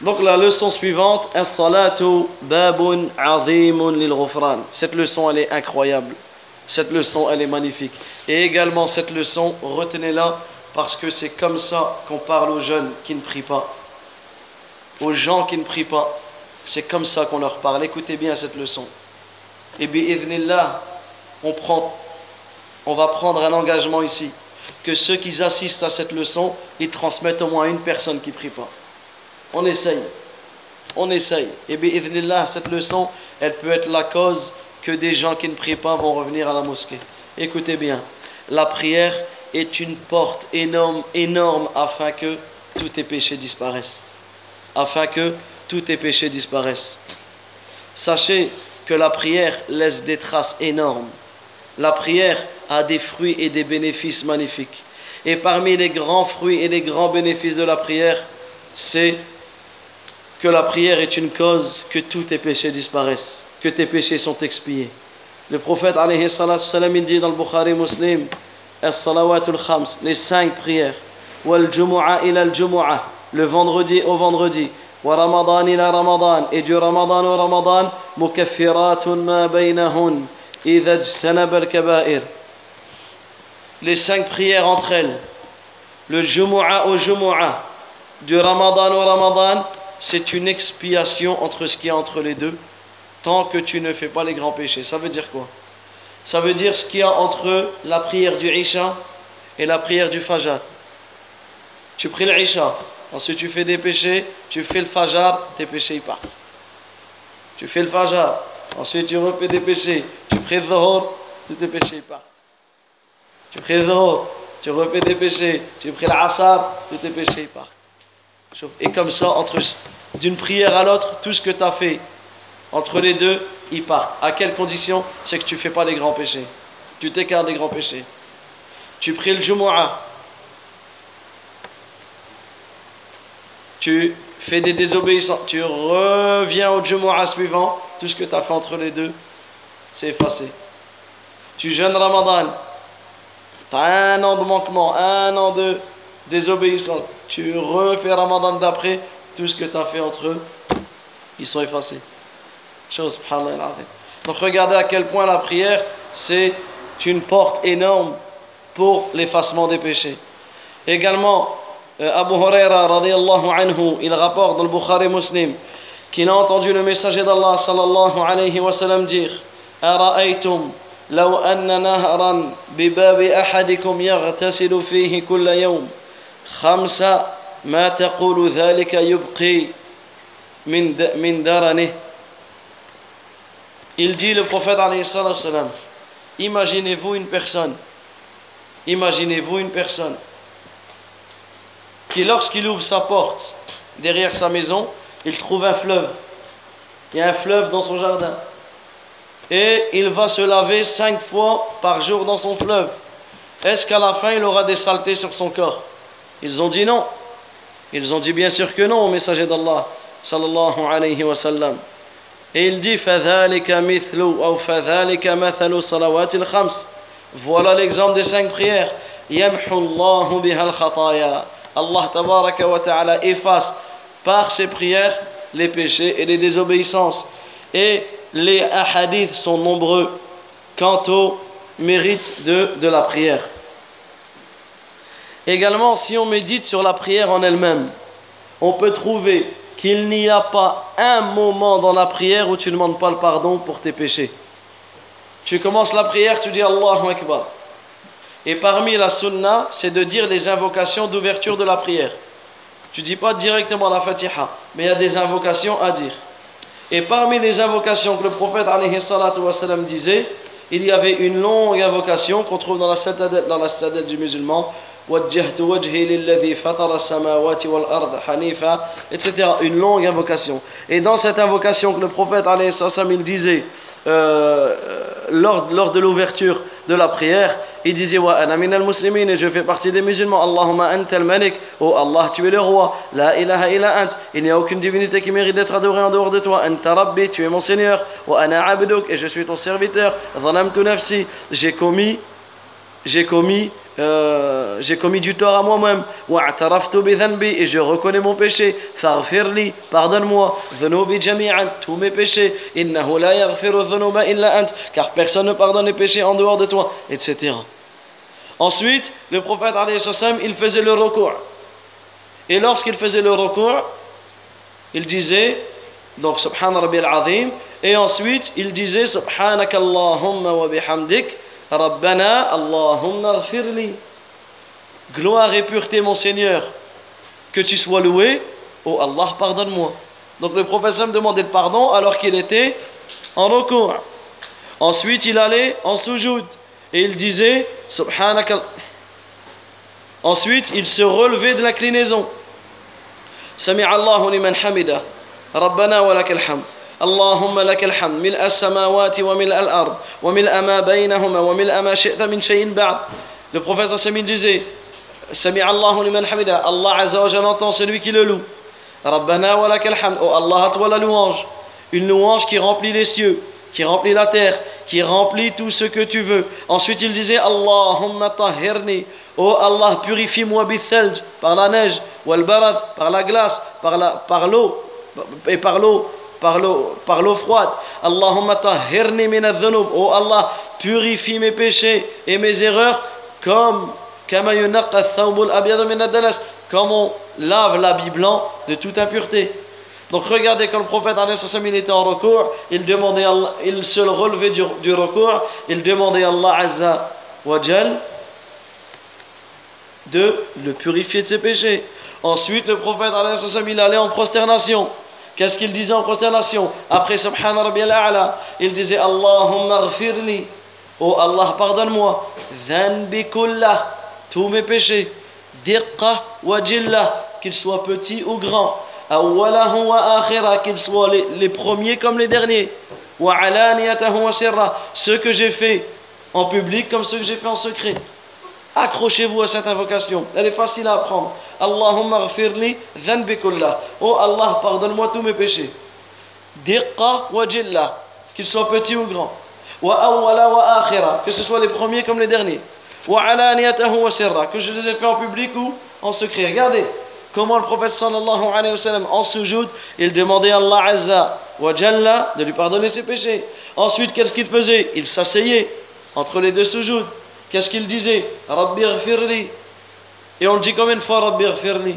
Donc la leçon suivante, babun lil. Cette leçon, elle est incroyable. Cette leçon, elle est magnifique. Et également, cette leçon, retenez-la, parce que c'est comme ça qu'on parle aux jeunes qui ne prient pas. Aux gens qui ne prient pas. C'est comme ça qu'on leur parle. Écoutez bien cette leçon. Et bi'idhnillah, on prend, on va prendre un engagement ici. Que ceux qui assistent à cette leçon, ils transmettent au moins une personne qui ne prie pas. On essaye. On essaye. Et bi'idhnillah, cette leçon, elle peut être la cause que des gens qui ne prient pas vont revenir à la mosquée. Écoutez bien, la prière est une porte énorme, énorme afin que tous tes péchés disparaissent. Afin que tous tes péchés disparaissent. Sachez que la prière laisse des traces énormes. La prière a des fruits et des bénéfices magnifiques. Et parmi les grands fruits et les grands bénéfices de la prière, c'est que la prière est une cause que tous tes péchés disparaissent, que tes péchés sont expiés. Le prophète alayhi salam, il dit dans le Bukhari Muslim, khams, les cinq prières, wal ila al le vendredi au vendredi, wa ramadan ila ramadan, et du ramadan au ramadan, mukaffiratun ma baynahun, idha ijtanaba al kaba'ir. Les cinq prières entre elles, le jumu'a au jumu'a, du ramadan au ramadan, c'est une expiation entre ce qu'il y a entre les deux, tant que tu ne fais pas les grands péchés. Ça veut dire quoi? Ça veut dire ce qu'il y a entre la prière du Isha et la prière du Fajr. Tu pries le Isha, ensuite tu fais des péchés, tu fais le Fajr, tes péchés partent. Tu fais le Fajr, ensuite tu refais des péchés, tu pries le Zohor, tous tes péchés partent. Tu pries le Zohor, tu refais des péchés, tu pries l'Asar, tous tes péchés partent. Et comme ça, entre d'une prière à l'autre, tout ce que tu as fait entre les deux, ils partent. À quelle condition? C'est que tu ne fais pas les grands péchés. Tu t'écartes des grands péchés. Tu pries le Jumu'ah. Tu fais des désobéissances. Tu reviens au Jumu'ah suivant. Tout ce que tu as fait entre les deux, c'est effacé. Tu jeûnes Ramadan. Tu as un an de manquement, un an de désobéissance. Tu refais Ramadan d'après. Tout ce que tu as fait entre eux, ils sont effacés. Donc regardez à quel point la prière, c'est une porte énorme pour l'effacement des péchés. Également, euh, Abu Huraira radiallahu anhu, il rapporte dans le Bukhari Muslim qu'il a entendu le messager d'Allah sallallahu alayhi wa sallam dire أرأيتم لو أن نهرا بباب أحدكم يغتسل فيه كل يوم خمسة ما تقول ذلك يبقي من من درنه Il dit le prophète salam, imaginez-vous une personne, imaginez-vous une personne qui lorsqu'il ouvre sa porte derrière sa maison, il trouve un fleuve. Il y a un fleuve dans son jardin. Et il va se laver cinq fois par jour dans son fleuve. Est-ce qu'à la fin il aura des saletés sur son corps Ils ont dit non. Ils ont dit bien sûr que non au messager d'Allah sallallahu alayhi wa sallam. Et il dit Voilà l'exemple des cinq prières. Allah tabaraka wa ta'ala efface par ses prières les péchés et les désobéissances. Et les hadiths sont nombreux quant au mérite de, de la prière. Également, si on médite sur la prière en elle-même, on peut trouver qu'il n'y a pas un moment dans la prière où tu ne demandes pas le pardon pour tes péchés. Tu commences la prière, tu dis Allahu Akbar. Et parmi la sunna, c'est de dire les invocations d'ouverture de la prière. Tu dis pas directement la Fatiha, mais il y a des invocations à dire. Et parmi les invocations que le prophète wassalam, disait, il y avait une longue invocation qu'on trouve dans la citadelle, dans la du musulman وجهت وجهي للذي فطر السماوات والأرض حنيفا etc. Une longue invocation. Et dans cette invocation que le prophète alayhi il disait euh, lors, lors de l'ouverture de la prière, il disait Wa ana minal muslimin et je fais partie des musulmans. Allahumma antal malik. Oh Allah, tu es le roi. La ilaha illa ant. Il n'y a aucune divinité qui mérite d'être adorée en dehors de toi. Anta rabbi, tu es mon Seigneur. Wa ana abduk et je suis ton serviteur. Zalamtu nafsi. J'ai commis j'ai commis, euh, j'ai commis du tort à moi-même. Et je reconnais mon péché. Farfirli, pardonne-moi. tous mes péchés. Car personne ne pardonne les péchés en dehors de toi, etc. Ensuite, le prophète, il faisait le recours. Et lorsqu'il faisait le recours, il disait, donc, Subhan Rabbi al-Azim, et ensuite, il disait, Subhanakallahumma wa bihamdik, Rabbana Allahumma firli. Gloire et pureté, mon Seigneur, que tu sois loué, oh Allah, pardonne-moi. Donc le prophète demandait le pardon alors qu'il était en recours. Ensuite, il allait en soujoud et il disait Subhanaka. Ensuite, il se relevait de l'inclinaison. Sami Allahu. Rabbana wa lakal hamd. اللهم لك الحمد ملء السماوات وملء الأرض وملء ما بينهما وملء ما شئت من شيء بعد Le prophète Sami disait Sami Allahu liman hamida Allah Azza wa Jalla entend celui qui le loue Rabbana wa lakal hamd Oh Allah à toi la louange Une louange qui remplit les cieux qui remplit la terre, qui remplit tout ce que tu veux. Ensuite, il disait Allahumma tahirni. Oh Allah, purifie-moi par la neige, wal barad, par la glace, par la par l'eau et par l'eau par l'eau froide. Allahumma tahirni Oh Allah, purifie mes péchés et mes erreurs comme comme on lave l'habit blanc de toute impureté. Donc regardez quand le prophète il était en recours, il demandait il se relevait du, du recours, il demandait à Allah Azza wa de le purifier de ses péchés. Ensuite le prophète il allait en prosternation. Qu'est-ce qu'il disait en prosternation Après Subhana il disait Allahumma. Oh Allah, pardonne-moi. Zanbi kullah, tous mes péchés. Diqqa wa jilla, qu'ils soient petits ou grands. Awalahu wa akhira, qu'ils soient les, premiers comme les derniers. Wa wa sirra, ceux que j'ai fait en public comme ceux que j'ai fait en secret. Accrochez-vous à cette invocation. Elle est facile à apprendre. Allahumma ghfirli dhanbi kullah. Oh Allah, pardonne-moi tous mes péchés. Diqqa wa jilla. Qu'ils soient petits ou grands. Wa awwala wa akhira. Que ce soit les premiers comme les derniers. Wa alaniyatahu wa sirra. Que je les ai fait en public ou en secret. Regardez comment le prophète sallallahu alayhi wa sallam en sujoud, il demandait à Allah azza wa jalla de lui pardonner ses péchés. Ensuite, qu'est-ce qu'il faisait? Il s'asseyait entre les deux sujouds. Qu'est-ce qu'il disait? Rabbi ghfirli. Et on le dit combien de fois Rabbi ghfirli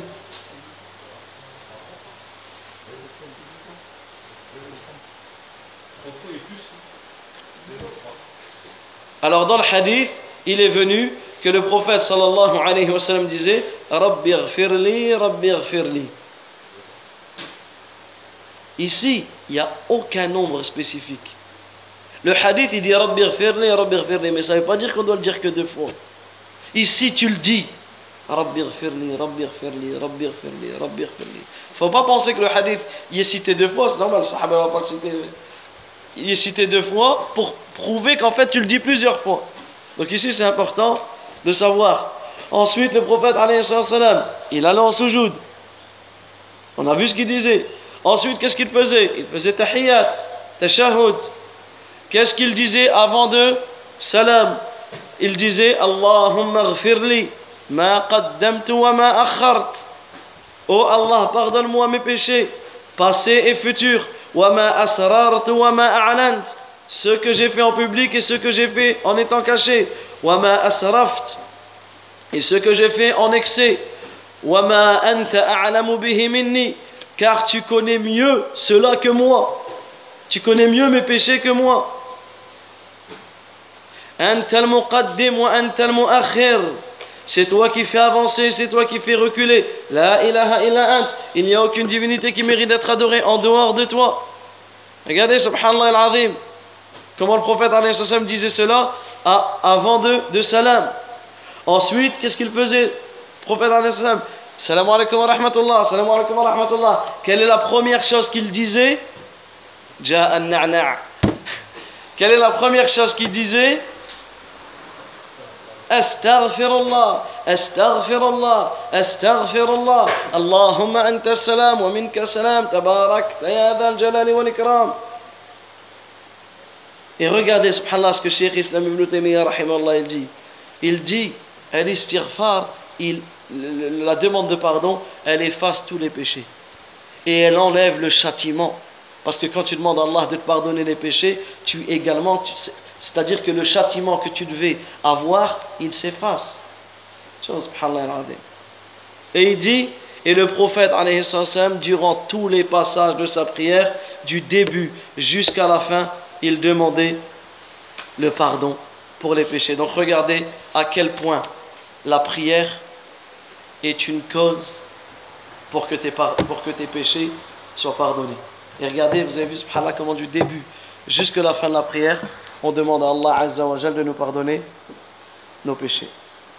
Alors dans le hadith, il est venu que le prophète sallallahu alayhi wa sallam disait Rabbi ghfirli, Rabbi ghfirli. Ici, il n'y a aucun nombre spécifique. Le hadith, il dit Rabbi ghfirli, Rabbi ghfirli, mais ça ne veut pas dire qu'on doit le dire que deux fois. Ici, tu le dis. Rabbi ghfirli, Rabbi ghfirli, Rabbi ghfirli, Rabbi ghfirli. Faut pas penser que le hadith, il est cité deux fois, c'est normal, le sahaba ne va pas le citer. Il est cité deux fois pour prouver qu'en fait, tu le dis plusieurs fois. Donc ici, c'est important de savoir. Ensuite, le prophète, il allait en soujoud. On a vu ce qu'il disait. Ensuite, qu'est-ce qu'il faisait? Il faisait tahiyat, tashahud. Qu'est-ce qu'il disait avant de salam? Il disait Allahumma ghfirli ma qaddamtu wa ma akhart. Oh Allah, pardonne-moi mes péchés, passés et futurs. Wa ma wa ma. Ce que j'ai fait en public et ce que j'ai fait en étant caché. Wa ma asraft. Et ce que j'ai fait en excès. Wa ma anta. Car tu connais mieux cela que moi. Tu connais mieux mes péchés que moi. C'est toi qui fais avancer, c'est toi qui fais reculer. La ilaha illa. Il n'y a aucune divinité qui mérite d'être adorée en dehors de toi. Regardez, subhanallah al-azim. Comment le prophète disait cela avant de, de salam. Ensuite, qu'est-ce qu'il faisait Le prophète rahmatullah, salam alaikum wa rahmatullah. Quelle est la première chose qu'il disait? Quelle est la première chose qu'il disait? أستغفر الله أستغفر الله أستغفر الله اللهم أنت السلام ومنك السلام تبارك يا ذا الجلال والإكرام Et regardez, subhanallah, ce que Cheikh Islam ibn Taymiyyah, rahimallah, il dit. il dit, istighfar, il, la demande de pardon, elle efface tous les péchés. Et elle enlève le châtiment. Parce que quand tu demandes à Allah de te pardonner les péchés, tu également, c'est-à-dire que le châtiment que tu devais avoir, il s'efface. Et il dit, et le prophète, durant tous les passages de sa prière, du début jusqu'à la fin, il demandait le pardon pour les péchés. Donc regardez à quel point la prière est une cause pour que tes, pour que tes péchés soient pardonnés. Et regardez, vous avez vu, subhanallah, comment du début jusqu'à la fin de la prière, on demande à Allah Azza wa de nous pardonner nos péchés.